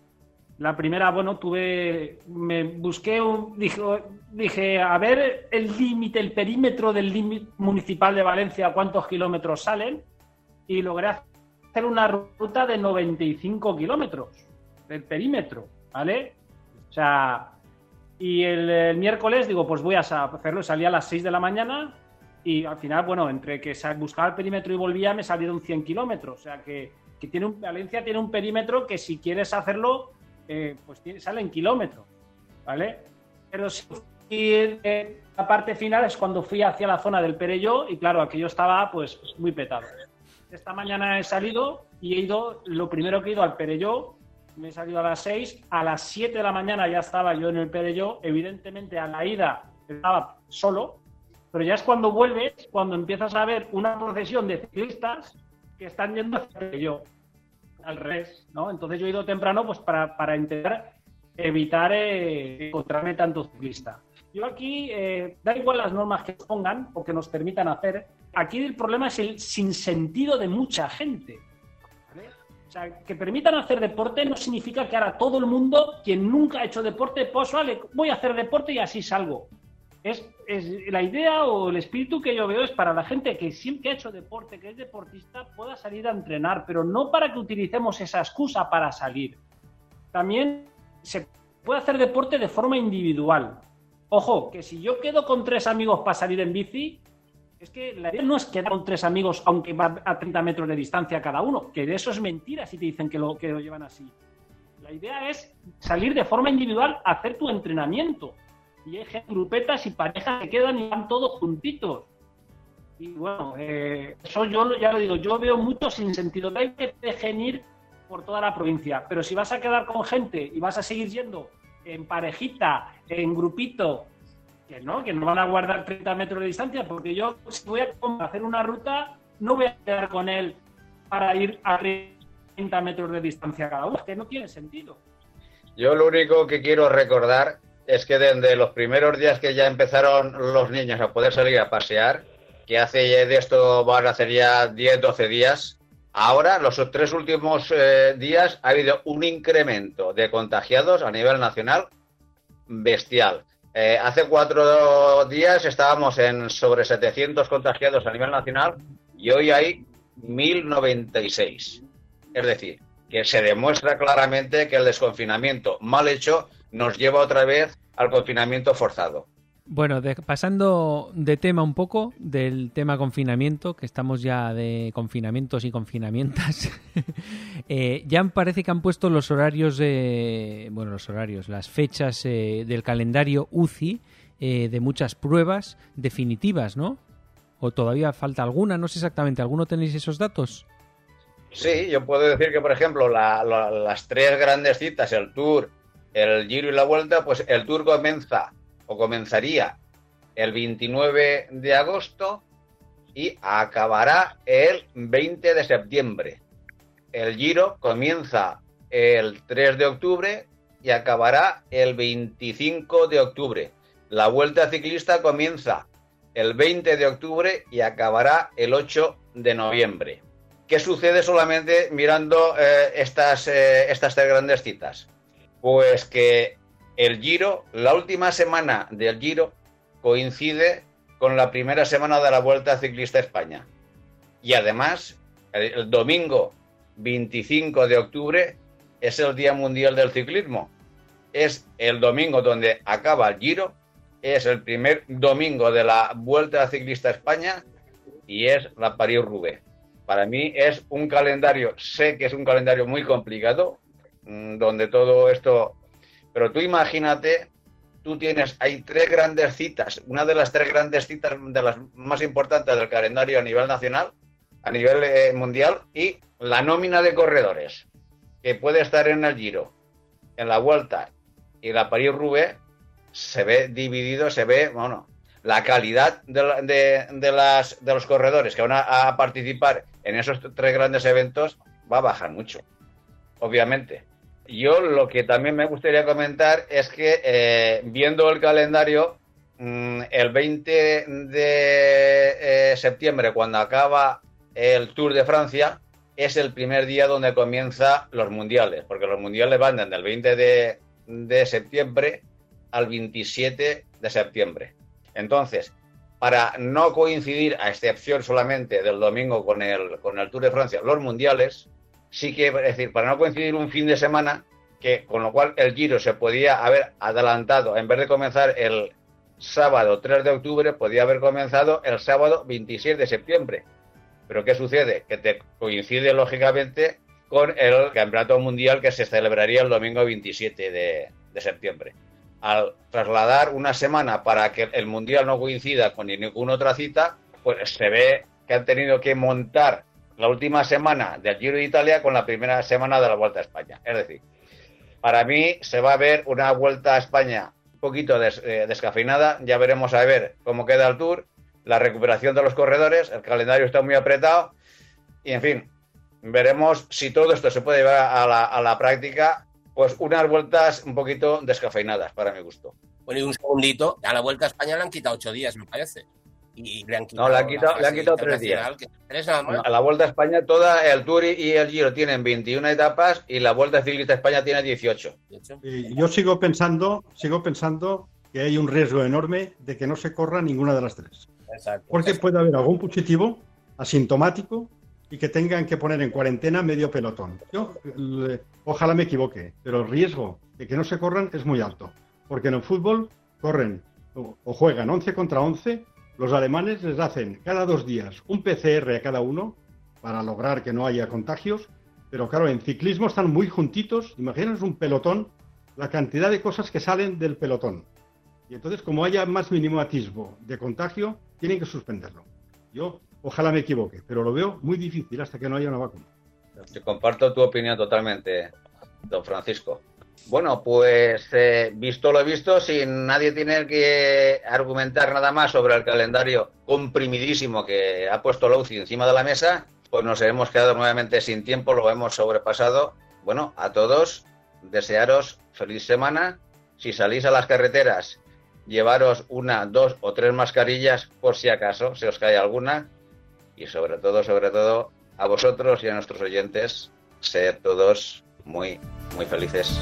la primera, bueno, tuve, me busqué un, dije, a ver el límite, el perímetro del límite municipal de Valencia, cuántos kilómetros salen, y logré hacer una ruta de 95 kilómetros del perímetro, ¿vale? O sea, y el, miércoles digo, pues voy a hacerlo, salí a las 6 de la mañana y al final, bueno, entre que buscaba el perímetro y volvía me salieron 100 kilómetros, o sea que, que tiene un, Valencia tiene un perímetro que si quieres hacerlo eh, pues sale en kilómetros, ¿vale? Pero si la parte final es cuando fui hacia la zona del Perelló y claro, aquello estaba pues muy petado. Esta mañana he salido y he ido, lo primero que he ido al Perelló, me he salido a las 6, a las 7 de la mañana ya estaba yo en el Perelló, evidentemente a la ida estaba solo, pero ya es cuando vuelves, cuando empiezas a ver una procesión de ciclistas que están yendo hacia el Perelló al revés, ¿no? Entonces yo he ido temprano pues para, para intentar evitar eh, encontrarme tanto ciclista. Yo aquí, eh, da igual las normas que pongan o que nos permitan hacer, aquí el problema es el sinsentido de mucha gente. O sea, que permitan hacer deporte no significa que ahora todo el mundo, quien nunca ha hecho deporte, pues vale, voy a hacer deporte y así salgo es, la idea o el espíritu que yo veo es para la gente que siempre ha hecho deporte, que es deportista, pueda salir a entrenar, pero no para que utilicemos esa excusa para salir. También se puede hacer deporte de forma individual. Ojo, que si yo quedo con tres amigos para salir en bici, es que la idea no es quedar con tres amigos aunque va a 30 metros de distancia cada uno, que de eso es mentira si te dicen que lo, que lo llevan así. La idea es salir de forma individual a hacer tu entrenamiento. Y hay grupetas y parejas que quedan y van todos juntitos. Y bueno, eh, eso yo ya lo digo, yo veo mucho sin sentido. Hay que dejen ir por toda la provincia. Pero si vas a quedar con gente y vas a seguir yendo en parejita, en grupito, que no, que no van a guardar 30 metros de distancia, porque yo si voy a hacer una ruta, no voy a quedar con él para ir a 30 metros de distancia cada uno, que no tiene sentido.
Yo lo único que quiero recordar es que desde los primeros días que ya empezaron los niños a poder salir a pasear, que hace de esto van a hacer ya 10, 12 días, ahora los tres últimos eh, días ha habido un incremento de contagiados a nivel nacional bestial. Eh, hace cuatro días estábamos en sobre 700 contagiados a nivel nacional y hoy hay 1096. Es decir, que se demuestra claramente que el desconfinamiento mal hecho nos lleva otra vez al confinamiento forzado.
Bueno, pasando de tema un poco, del tema confinamiento, que estamos ya de confinamientos y confinamientas, eh, ya parece que han puesto los horarios, de, bueno, los horarios, las fechas eh, del calendario UCI eh, de muchas pruebas definitivas, ¿no? ¿O todavía falta alguna? No sé exactamente, ¿alguno tenéis esos datos?
Sí, yo puedo decir que, por ejemplo, las tres grandes citas, el Tour, el Giro y la Vuelta, pues el Tour comienza comenzaría el 29 de agosto y acabará el 20 de septiembre. El Giro comienza el 3 de octubre y acabará el 25 de octubre. La Vuelta Ciclista comienza el 20 de octubre y acabará el 8 de noviembre. ¿Qué sucede solamente mirando eh, estas, eh, estas tres grandes citas? Pues que el Giro, la última semana del Giro coincide con la primera semana de la Vuelta Ciclista España. Y además, el, domingo 25 de octubre es el Día Mundial del Ciclismo. Es el domingo donde acaba el Giro, es el primer domingo de la Vuelta Ciclista España y es la París-Roubaix. Para mí es un calendario, sé que es un calendario muy complicado, mm, donde todo esto pero tú imagínate, tú tienes, hay tres grandes citas, una de las tres grandes citas de las más importantes del calendario a nivel nacional, a nivel eh, mundial, y la nómina de corredores, que puede estar en el Giro, en la Vuelta y la París-Roubaix, se ve dividido, se ve, bueno, la calidad de, de, las, de los corredores que van a participar en esos tres grandes eventos va a bajar mucho, obviamente. Yo lo que también me gustaría comentar es que eh, viendo el calendario, mm, el 20 de eh, septiembre, cuando acaba el Tour de Francia, es el primer día donde comienzan los mundiales, porque los mundiales van del 20 de, de septiembre al 27 de septiembre. Entonces, para no coincidir, a excepción solamente del domingo con el, con el Tour de Francia, los mundiales, sí que, es decir, para no coincidir un fin de semana, que con lo cual el Giro se podía haber adelantado, en vez de comenzar el sábado 3 de octubre, podía haber comenzado el sábado 26 de septiembre. Pero ¿qué sucede? Que te coincide lógicamente con el Campeonato Mundial que se celebraría el domingo 27 de, de septiembre. Al trasladar una semana para que el Mundial no coincida con ninguna otra cita, pues se ve que han tenido que montar la última semana del Giro de Italia con la primera semana de la Vuelta a España. Es decir, para mí se va a ver una Vuelta a España un poquito eh, descafeinada. Ya veremos a ver cómo queda el Tour, la recuperación de los corredores, el calendario está muy apretado y, en fin, veremos si todo esto se puede llevar a la, a la práctica, pues unas vueltas un poquito descafeinadas para mi gusto.
Bueno, y un segundito, a la Vuelta a España le han quitado ocho días, me parece
no, le han quitado, tres días. A la Vuelta a España, toda el Tour y el Giro tienen 21 etapas y la Vuelta Ciclista a España tiene 18.
yo sigo pensando, sigo pensando que hay un riesgo enorme de que no se corra ninguna de las tres. Porque puede haber algún positivo asintomático y que tengan que poner en cuarentena medio pelotón. Yo ojalá me equivoque, pero el riesgo de que no se corran es muy alto, porque en el fútbol corren o, juegan 11 contra 11, los alemanes les hacen cada dos días un PCR a cada uno para lograr que no haya contagios, pero claro, en ciclismo están muy juntitos, imagínense un pelotón, la cantidad de cosas que salen del pelotón. Y entonces, como haya más mínimo atisbo de contagio, tienen que suspenderlo. Yo ojalá me equivoque, pero lo veo muy difícil hasta que no haya una vacuna.
Comparto tu opinión totalmente, don Francisco. Bueno, pues eh, visto lo visto, sin nadie tener que argumentar nada más sobre el calendario comprimidísimo que ha puesto Louci encima de la mesa, pues nos hemos quedado nuevamente sin tiempo, lo hemos sobrepasado. Bueno, a todos, desearos feliz semana. Si salís a las carreteras llevaros una, dos o tres mascarillas por si acaso se os cae alguna y sobre todo, sobre todo a vosotros y a nuestros oyentes, ser todos muy, muy felices.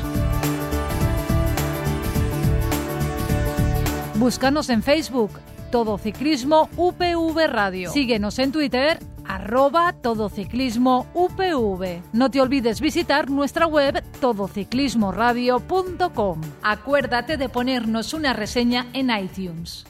Búscanos en Facebook, Todo Ciclismo UPV Radio. Síguenos en Twitter arroba todociclismo UPV. No te olvides visitar nuestra web todociclismoradio.com. Acuérdate de ponernos una reseña en iTunes.